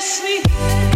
Ashley.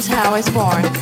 is how I was born.